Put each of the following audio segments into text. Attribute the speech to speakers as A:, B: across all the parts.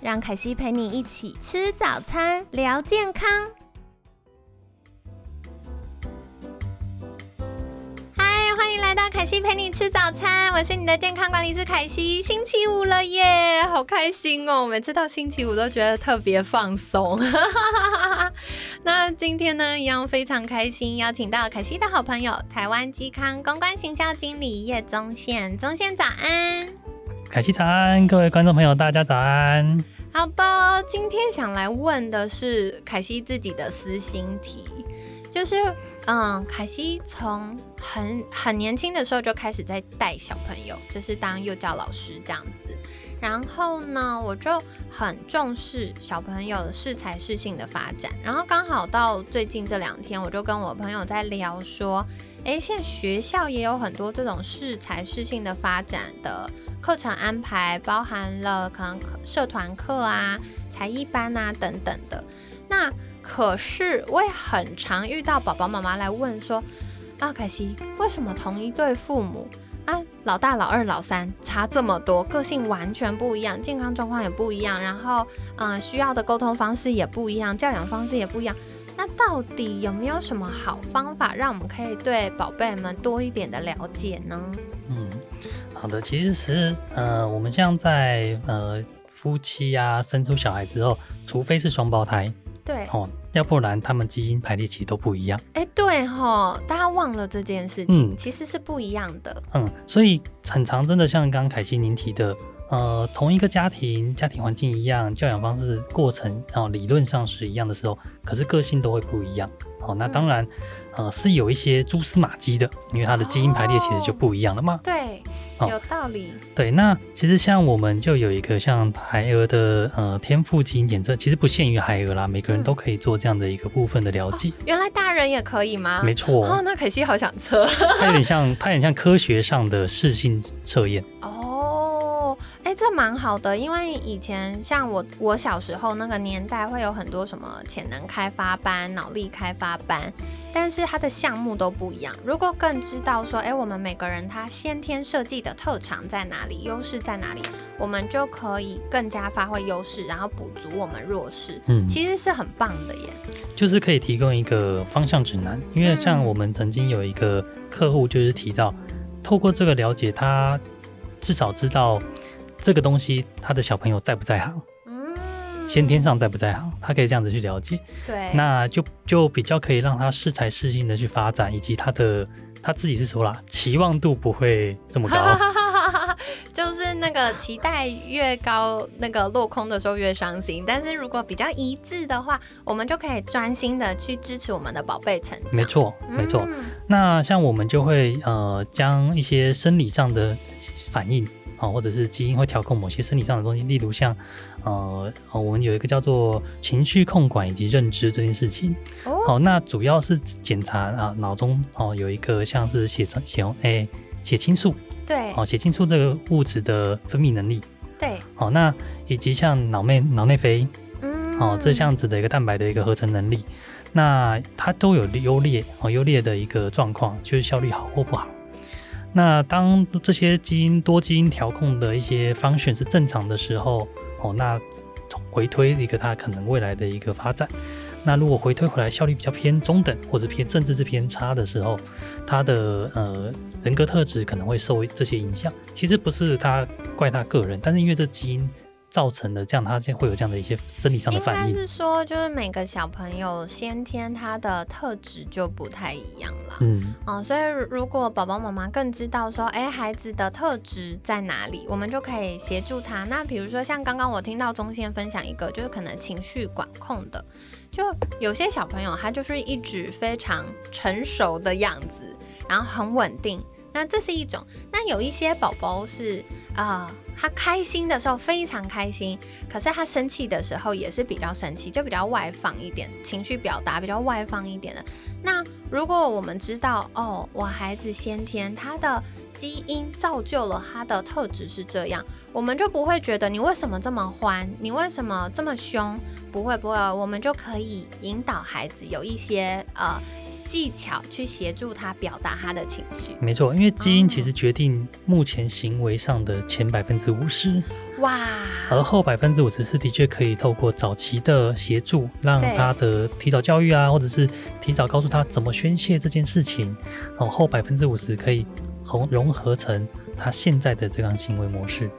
A: 让凯西陪你一起吃早餐，聊健康。嗨，欢迎来到凯西陪你吃早餐，我是你的健康管理师凯西。星期五了耶，好开心哦！每次到星期五都觉得特别放松。那今天呢，一样非常开心，邀请到凯西的好朋友，台湾基康公关行销经理叶宗宪。宗宪早安。
B: 凯西早安，各位观众朋友，大家早安。
A: 好的，今天想来问的是凯西自己的私心题，就是嗯，凯西从很很年轻的时候就开始在带小朋友，就是当幼教老师这样子。然后呢，我就很重视小朋友的适才适性的发展。然后刚好到最近这两天，我就跟我朋友在聊说，诶，现在学校也有很多这种适才适性的发展的。课程安排包含了可能社团课啊、才艺班啊等等的。那可是我也很常遇到宝宝妈妈来问说：“啊，凯西，为什么同一对父母啊，老大、老二、老三差这么多，个性完全不一样，健康状况也不一样，然后嗯，需要的沟通方式也不一样，教养方式也不一样。那到底有没有什么好方法，让我们可以对宝贝们多一点的了解呢？”
B: 嗯。好的，其实是呃，我们像在呃夫妻啊生出小孩之后，除非是双胞胎，
A: 对，
B: 哦，要不然他们基因排列其实都不一样。
A: 哎，对哈，大家忘了这件事情，其实是不一样的。
B: 嗯，所以很长，真的像刚凯西您提的，呃，同一个家庭，家庭环境一样，教养方式、过程，然后理论上是一样的时候，可是个性都会不一样。哦，那当然，呃，是有一些蛛丝马迹的，因为它的基因排列其实就不一样了嘛。
A: 对。有道理。
B: 对，那其实像我们就有一个像孩儿的呃天赋基因检测，其实不限于孩儿啦，每个人都可以做这样的一个部分的了解。
A: 原来大人也可以吗？
B: 没错。
A: 哦，那可惜好想测。
B: 它有点像，它有点像科学上的适性测验。
A: 哦，哎，这蛮好的，因为以前像我我小时候那个年代，会有很多什么潜能开发班、脑力开发班。但是它的项目都不一样。如果更知道说，哎，我们每个人他先天设计的特长在哪里，优势在哪里，我们就可以更加发挥优势，然后补足我们弱势。嗯，其实是很棒的耶。
B: 就是可以提供一个方向指南，因为像我们曾经有一个客户就是提到，透过这个了解，他至少知道这个东西他的小朋友在不在行。先天上在不在行，他可以这样子去了解，
A: 对，
B: 那就就比较可以让他适才适性的去发展，以及他的他自己是说啦，期望度不会这么高，
A: 就是那个期待越高，那个落空的时候越伤心。但是如果比较一致的话，我们就可以专心的去支持我们的宝贝成长。
B: 没错，没错。那像我们就会呃将一些生理上的反应啊，或者是基因会调控某些身体上的东西，例如像。呃，我们有一个叫做情绪控管以及认知这件事情。哦，好，那主要是检查啊，脑中哦有一个像是血清血红哎血清素，
A: 对，
B: 哦血清素这个物质的分泌能力，
A: 对，
B: 好，那以及像脑内脑内啡，嗯，哦这样子的一个蛋白的一个合成能力，那它都有优劣哦优劣的一个状况，就是效率好或不好。那当这些基因多基因调控的一些方选是正常的时候。哦，那回推一个它可能未来的一个发展，那如果回推回来效率比较偏中等或者偏政治是偏差的时候，他的呃人格特质可能会受这些影响。其实不是他怪他个人，但是因为这基因。造成的这样，他现在会有这样的一些生理上的反应。
A: 应该是说，就是每个小朋友先天他的特质就不太一样了。嗯，哦，所以如果宝宝妈妈更知道说，哎，孩子的特质在哪里，我们就可以协助他。那比如说像刚刚我听到中线分享一个，就是可能情绪管控的，就有些小朋友他就是一直非常成熟的样子，然后很稳定。那这是一种。那有一些宝宝是啊，他开心的时候非常开心，可是他生气的时候也是比较生气，就比较外放一点，情绪表达比较外放一点的。那如果我们知道哦，我孩子先天他的基因造就了他的特质是这样，我们就不会觉得你为什么这么欢，你为什么这么凶？不会不会，我们就可以引导孩子有一些呃技巧去协助他表达他的情绪。
B: 没错，因为基因其实决定目前行为上的前百分之五十，哇，而后百分之五十是的确可以透过早期的协助，让他的提早教育啊，或者是提早告诉他怎么宣泄这件事情，然后后百分之五十可以融融合成他现在的这样行为模式。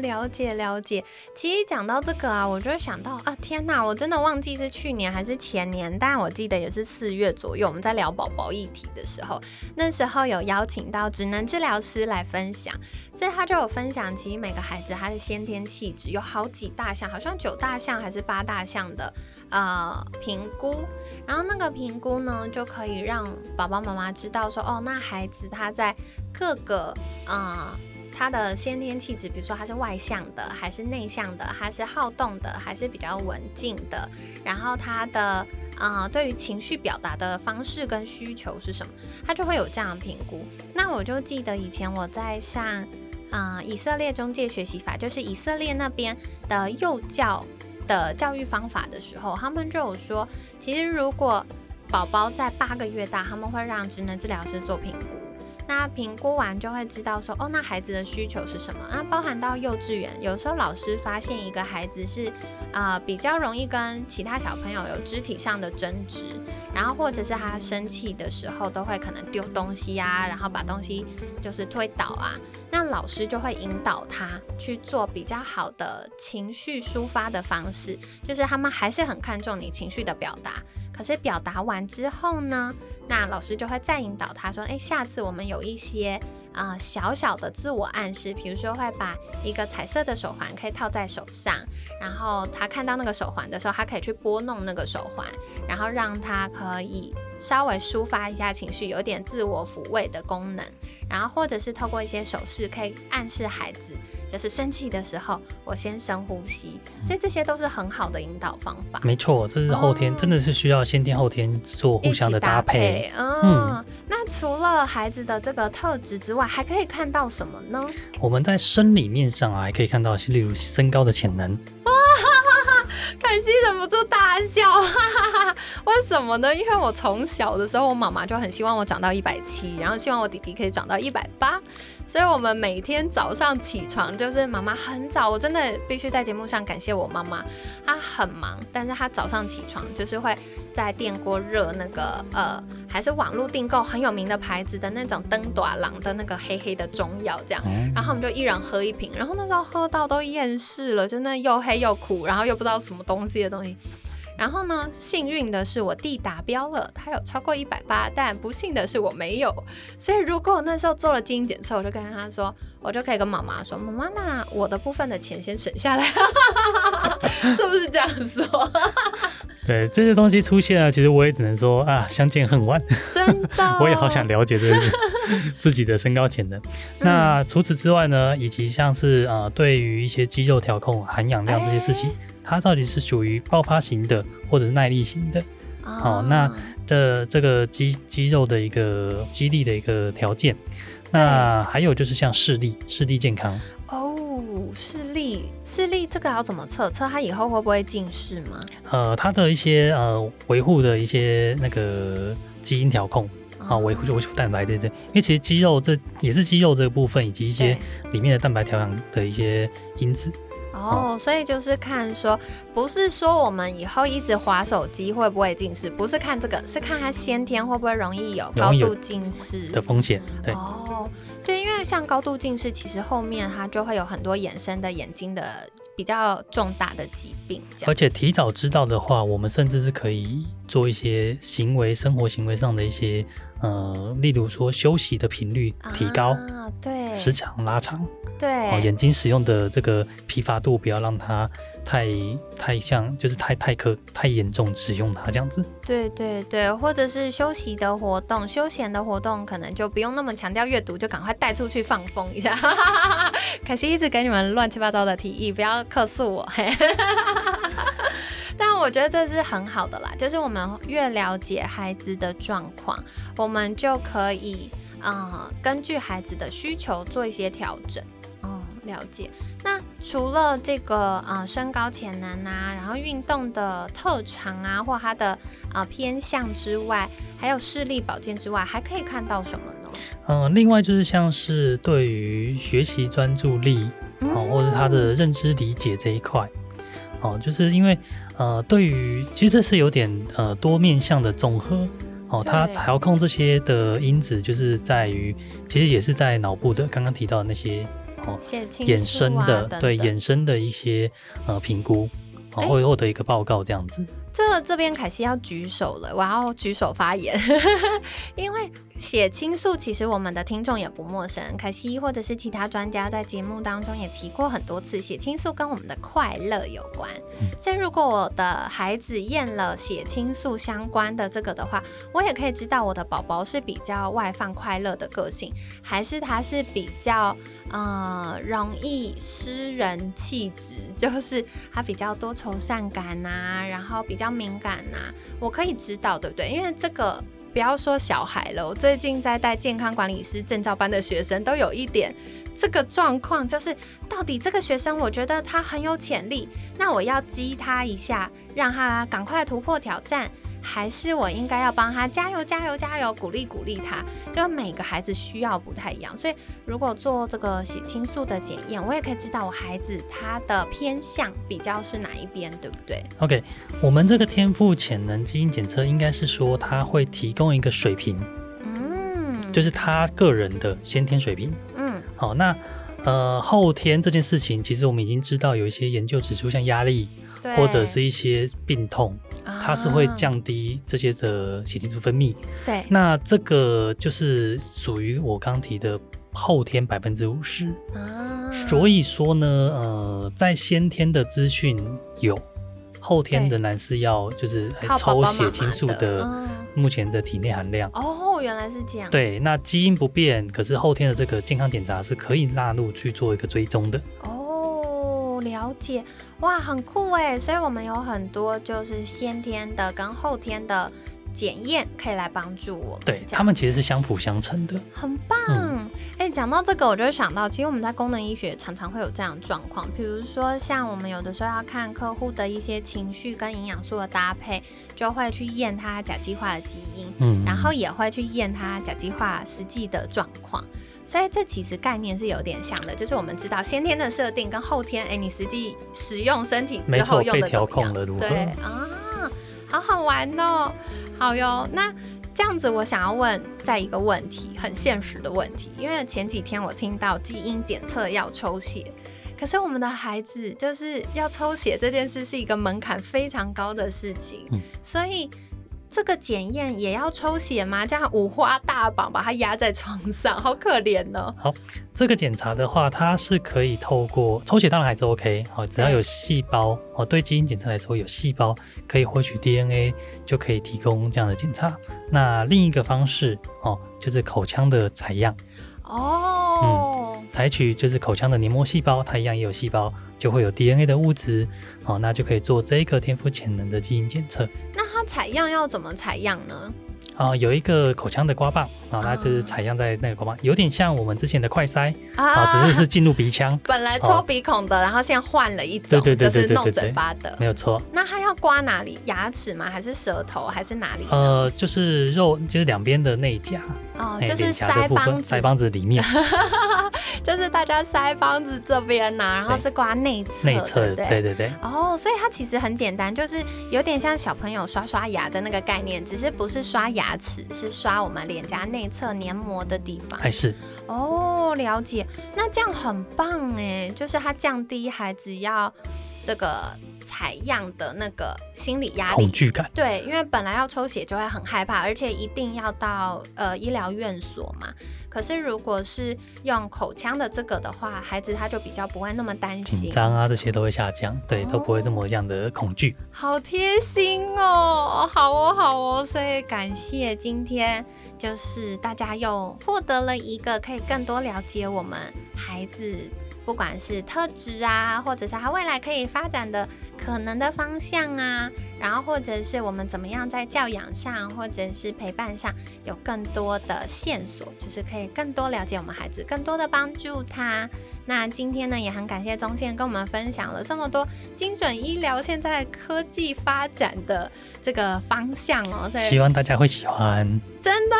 A: 了解了解，其实讲到这个啊，我就想到啊，天哪，我真的忘记是去年还是前年，但我记得也是四月左右，我们在聊宝宝议题的时候，那时候有邀请到职能治疗师来分享，所以他就有分享，其实每个孩子他的先天气质有好几大项，好像九大项还是八大项的呃评估，然后那个评估呢，就可以让宝宝妈妈知道说，哦，那孩子他在各个啊。他的先天气质，比如说他是外向的，还是内向的，还是好动的，还是比较文静的。然后他的啊，对于情绪表达的方式跟需求是什么，他就会有这样的评估。那我就记得以前我在上啊以色列中介学习法，就是以色列那边的幼教的教育方法的时候，他们就有说，其实如果宝宝在八个月大，他们会让职能治疗师做评估。那评估完就会知道说，哦，那孩子的需求是什么？那包含到幼稚园，有时候老师发现一个孩子是，呃，比较容易跟其他小朋友有肢体上的争执，然后或者是他生气的时候都会可能丢东西啊，然后把东西就是推倒啊，那老师就会引导他去做比较好的情绪抒发的方式，就是他们还是很看重你情绪的表达。可是表达完之后呢，那老师就会再引导他说：“诶，下次我们有一些啊小小的自我暗示，比如说会把一个彩色的手环可以套在手上，然后他看到那个手环的时候，他可以去拨弄那个手环，然后让他可以稍微抒发一下情绪，有点自我抚慰的功能，然后或者是透过一些手势可以暗示孩子。”就是生气的时候，我先深呼吸，所以这些都是很好的引导方法。
B: 没错，这是后天，真的是需要先天后天做互相的搭配。
A: 嗯，那除了孩子的这个特质之外，还可以看到什么呢？
B: 我们在生理面上啊，还可以看到，例如身高的潜能。
A: 哇凯西忍不住大笑，为什么呢？因为我从小的时候，我妈妈就很希望我长到一百七，然后希望我弟弟可以长到一百八，所以我们每天早上起床就是妈妈很早，我真的必须在节目上感谢我妈妈，她很忙，但是她早上起床就是会。在电锅热那个呃，还是网络订购很有名的牌子的那种灯短郎的那个黑黑的中药，这样，然后我们就一人喝一瓶，然后那时候喝到都厌世了，真的又黑又苦，然后又不知道什么东西的东西。然后呢，幸运的是我弟达标了，他有超过一百八，但不幸的是我没有。所以如果我那时候做了基因检测，我就跟他说，我就可以跟妈妈说，妈妈，那我的部分的钱先省下来，是不是这样说？
B: 对这些东西出现了，其实我也只能说啊，相见恨晚。
A: 真的，
B: 我也好想了解这个 自己的身高潜能。那除此之外呢，以及像是呃，对于一些肌肉调控、含氧量这些事情，它到底是属于爆发型的，或者是耐力型的？好，那这这个肌肌肉的一个肌力的一个条件。那还有就是像视力，视力健康。
A: 视力，视力这个要怎么测？测它以后会不会近视吗？
B: 呃，它的一些呃维护的一些那个基因调控啊，维护就维护蛋白对对，因为其实肌肉这也是肌肉这个部分，以及一些里面的蛋白调养的一些因子。
A: 哦，所以就是看说，不是说我们以后一直划手机会不会近视，不是看这个，是看他先天会不会容易有高度近视
B: 的风险。对。
A: 哦。对，因为像高度近视，其实后面它就会有很多衍生的眼睛的比较重大的疾病。
B: 而且提早知道的话，我们甚至是可以做一些行为、生活行为上的一些，呃，例如说休息的频率提高，啊
A: 对，
B: 时长拉长，
A: 对，
B: 眼睛使用的这个疲乏度不要让它太太像，就是太太可太严重使用它这样子。
A: 对对对，或者是休息的活动、休闲的活动，可能就不用那么强调阅读，就赶快带出去放风一下。可惜一直给你们乱七八糟的提议，不要客诉我。但我觉得这是很好的啦，就是我们越了解孩子的状况，我们就可以呃根据孩子的需求做一些调整。哦，了解。那除了这个呃身高潜能啊，然后运动的特长啊，或他的呃偏向之外，还有视力保健之外，还可以看到什么呢？
B: 嗯，另外就是像是对于学习专注力，哦，或者他的认知理解这一块。哦，就是因为，呃，对于其实这是有点呃多面向的综合哦，它调控这些的因子，就是在于其实也是在脑部的刚刚提到的那些
A: 哦
B: 衍生的对衍生的一些呃评估，哦会获得一个报告这样子。
A: 这这边凯西要举手了，我要举手发言，因为血清素其实我们的听众也不陌生，可惜或者是其他专家在节目当中也提过很多次，血清素跟我们的快乐有关。所以如果我的孩子验了血清素相关的这个的话，我也可以知道我的宝宝是比较外放快乐的个性，还是他是比较呃容易失人气质，就是他比较多愁善感呐，然后比较。敏感呐，我可以知道，对不对？因为这个不要说小孩了，我最近在带健康管理师证照班的学生，都有一点这个状况，就是到底这个学生，我觉得他很有潜力，那我要激他一下，让他赶快突破挑战。还是我应该要帮他加油加油加油，鼓励鼓励他。就每个孩子需要不太一样，所以如果做这个血清素的检验，我也可以知道我孩子他的偏向比较是哪一边，对不对
B: ？OK，我们这个天赋潜能基因检测应该是说他会提供一个水平，嗯，就是他个人的先天水平，嗯，好，那呃后天这件事情，其实我们已经知道有一些研究指出，像压力或者是一些病痛。它是会降低这些的血清素分泌，
A: 对，
B: 那这个就是属于我刚提的后天百分之五十。啊。所以说呢，呃，在先天的资讯有，后天仍然是要就是抽血清素的目前的体内含量。
A: 哦，原来是这样。
B: 对，那基因不变，可是后天的这个健康检查是可以纳入去做一个追踪的。
A: 哦，了解。哇，很酷哎！所以我们有很多就是先天的跟后天的检验可以来帮助我。
B: 对，他们其实是相辅相成的，
A: 很棒。哎，讲到这个，我就想到，其实我们在功能医学常常会有这样的状况，比如说像我们有的时候要看客户的一些情绪跟营养素的搭配，就会去验他甲基化的基因，嗯，然后也会去验他甲基化实际的状况。所以这其实概念是有点像的，就是我们知道先天的设定跟后天，哎，你实际使用身体之后用的怎么样？对啊，好好玩哦，好哟。那这样子，我想要问再一个问题，很现实的问题，因为前几天我听到基因检测要抽血，可是我们的孩子就是要抽血这件事是一个门槛非常高的事情，所以。这个检验也要抽血吗？这样五花大绑把它压在床上，好可怜呢。
B: 好，这个检查的话，它是可以透过抽血，当然还是 OK。好，只要有细胞哦，对基因检测来说，有细胞可以获取 DNA，就可以提供这样的检查。那另一个方式哦，就是口腔的采样。哦，嗯，采取就是口腔的黏膜细胞，它一样也有细胞，就会有 DNA 的物质。哦，那就可以做这个天赋潜能的基因检测。
A: 那采样要怎么采样呢？
B: 啊，有一个口腔的刮棒啊，那就是采样在那个刮棒，有点像我们之前的快塞啊，只是是进入鼻腔。
A: 本来抽鼻孔的，然后现在换了一种，就是弄嘴巴的，
B: 没有错。
A: 那它要刮哪里？牙齿吗？还是舌头？还是哪里？
B: 呃，就是肉，就是两边的内颊。
A: 哦，就是腮帮
B: 子，腮帮子里面，
A: 就是大家腮帮子这边呐，然后是刮内侧，
B: 内侧，对对对。
A: 哦，所以它其实很简单，就是有点像小朋友刷刷牙的那个概念，只是不是刷牙。牙齿是刷我们脸颊内侧黏膜的地方，
B: 还是
A: 哦，了解。那这样很棒哎，就是它降低孩子要这个。采样的那个心理压
B: 力、恐惧感，
A: 对，因为本来要抽血就会很害怕，而且一定要到呃医疗院所嘛。可是如果是用口腔的这个的话，孩子他就比较不会那么担心，
B: 紧张啊这些都会下降，对，都不会这么样的恐惧。
A: 好贴心哦，好哦，好哦，所以感谢今天就是大家又获得了一个可以更多了解我们孩子。不管是特质啊，或者是他未来可以发展的可能的方向啊，然后或者是我们怎么样在教养上，或者是陪伴上有更多的线索，就是可以更多了解我们孩子，更多的帮助他。那今天呢，也很感谢宗宪跟我们分享了这么多精准医疗现在科技发展的这个方向哦，
B: 希望大家会喜欢。
A: 真的，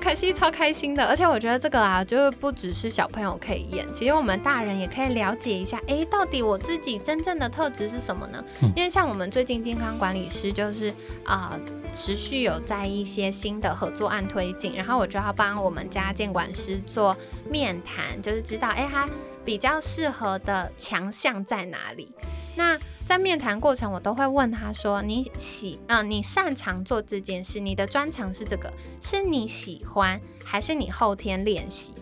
A: 凯西超开心的，而且我觉得这个啊，就是不只是小朋友可以演，其实我们大人也可以了解一下，哎，到底我自己真正的特质是什么呢？因为像我们最近健康管理师就是啊，持续有在一些新的合作案推进，然后我就要帮我们家监管师做面谈，就是知道哎他。比较适合的强项在哪里？那在面谈过程，我都会问他说：“你喜，嗯，你擅长做这件事，你的专长是这个，是你喜欢，还是你后天练习？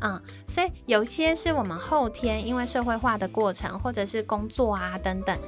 A: 嗯，所以有些是我们后天因为社会化的过程，或者是工作啊等等。”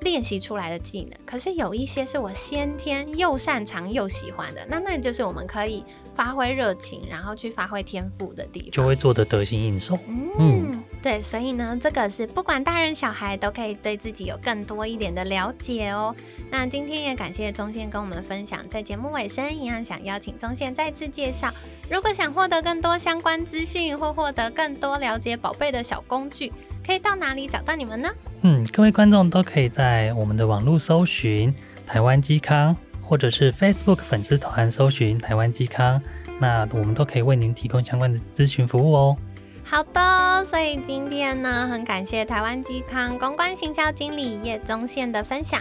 A: 练习出来的技能，可是有一些是我先天又擅长又喜欢的，那那就是我们可以发挥热情，然后去发挥天赋的地方，
B: 就会做得得心应手。
A: 嗯，对，所以呢，这个是不管大人小孩都可以对自己有更多一点的了解哦。那今天也感谢宗宪跟我们分享，在节目尾声一样想邀请宗宪再次介绍，如果想获得更多相关资讯或获得更多了解宝贝的小工具。可以到哪里找到你们呢？
B: 嗯，各位观众都可以在我们的网络搜寻台湾基康，或者是 Facebook 粉丝团搜寻台湾基康，那我们都可以为您提供相关的咨询服务哦。
A: 好的，所以今天呢，很感谢台湾基康公关行销经理叶宗宪的分享。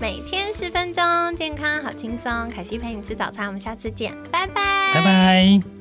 A: 每天十分钟，健康好轻松，凯西陪你吃早餐，我们下次见，拜拜，
B: 拜拜。